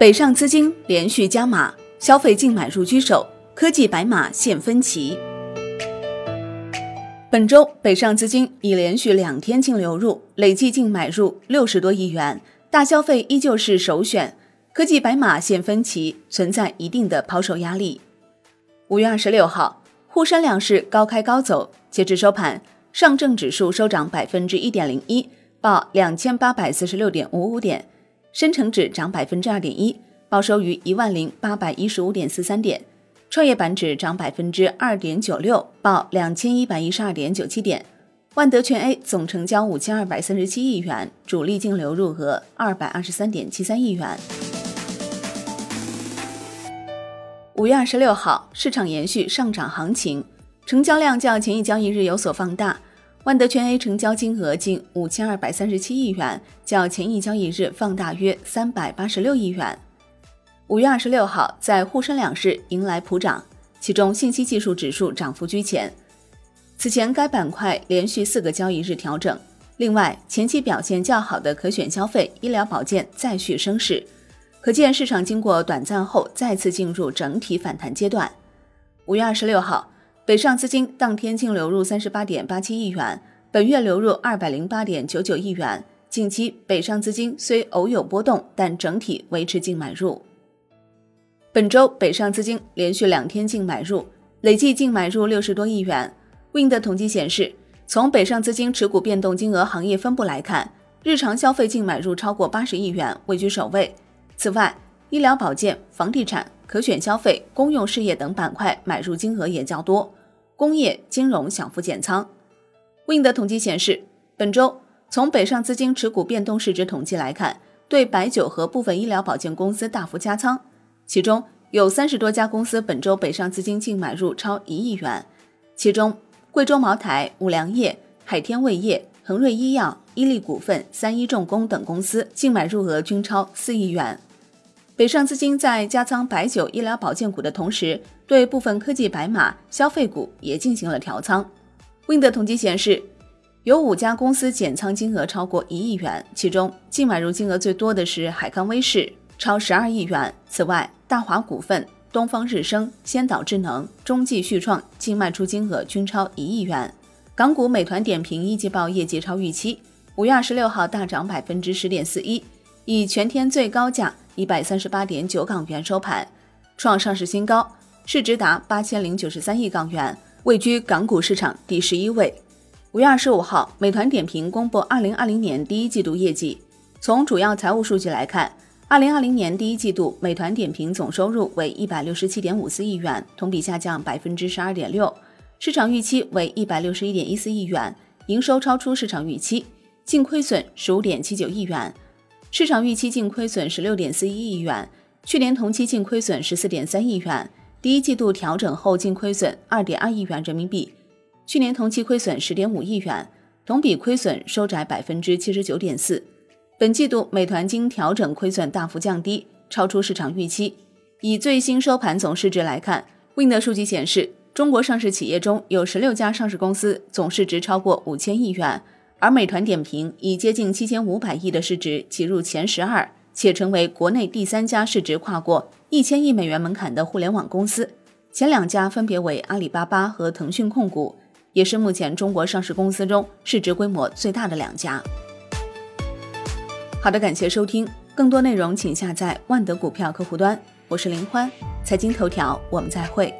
北上资金连续加码，消费净买入居首，科技白马现分歧。本周北上资金已连续两天净流入，累计净买入六十多亿元，大消费依旧是首选。科技白马现分歧，存在一定的抛售压力。五月二十六号，沪深两市高开高走，截至收盘，上证指数收涨百分之一点零一，报两千八百四十六点五五点；深成指涨百分之二点一，报收于一万零八百一十五点四三点；创业板指涨百分之二点九六，报两千一百一十二点九七点。万德全 A 总成交五千二百三十七亿元，主力净流入额二百二十三点七三亿元。五月二十六号，市场延续上涨行情，成交量较前一交易日有所放大。万德全 A 成交金额近五千二百三十七亿元，较前一交易日放大约三百八十六亿元。五月二十六号，在沪深两市迎来普涨，其中信息技术指数涨幅居前。此前该板块连续四个交易日调整，另外前期表现较好的可选消费、医疗保健再续升势。可见市场经过短暂后再次进入整体反弹阶段。五月二十六号，北上资金当天净流入三十八点八七亿元，本月流入二百零八点九九亿元。近期北上资金虽偶有波动，但整体维持净买入。本周北上资金连续两天净买入，累计净买入六十多亿元。Wind 统计显示，从北上资金持股变动金额行业分布来看，日常消费净买入超过八十亿元，位居首位。此外，医疗保健、房地产、可选消费、公用事业等板块买入金额也较多，工业、金融小幅减仓。Wind 统计显示，本周从北上资金持股变动市值统计来看，对白酒和部分医疗保健公司大幅加仓，其中有三十多家公司本周北上资金净买入超一亿元，其中贵州茅台、五粮液、海天味业、恒瑞医药、伊利股份、三一重工等公司净买入额均超四亿元。北上资金在加仓白酒、医疗保健股的同时，对部分科技白马、消费股也进行了调仓。Wind 统计显示，有五家公司减仓金额超过一亿元，其中净买入金额最多的是海康威视，超十二亿元。此外，大华股份、东方日升、先导智能、中继旭创净卖出金额均超一亿元。港股美团点评一季报业绩超预期，五月二十六号大涨百分之十点四一，以全天最高价。一百三十八点九港元收盘，创上市新高，市值达八千零九十三亿港元，位居港股市场第十一位。五月二十五号，美团点评公布二零二零年第一季度业绩。从主要财务数据来看，二零二零年第一季度，美团点评总收入为一百六十七点五四亿元，同比下降百分之十二点六，市场预期为一百六十一点一四亿元，营收超出市场预期，净亏损十五点七九亿元。市场预期净亏损十六点四一亿元，去年同期净亏损十四点三亿元，第一季度调整后净亏损二点二亿元人民币，去年同期亏损十点五亿元，同比亏损收窄百分之七十九点四。本季度美团经调整亏损大幅降低，超出市场预期。以最新收盘总市值来看，Wind 数据显示，中国上市企业中有十六家上市公司总市值超过五千亿元。而美团点评以接近七千五百亿的市值挤入前十二，且成为国内第三家市值跨过一千亿美元门槛的互联网公司。前两家分别为阿里巴巴和腾讯控股，也是目前中国上市公司中市值规模最大的两家。好的，感谢收听，更多内容请下载万德股票客户端。我是林欢，财经头条，我们再会。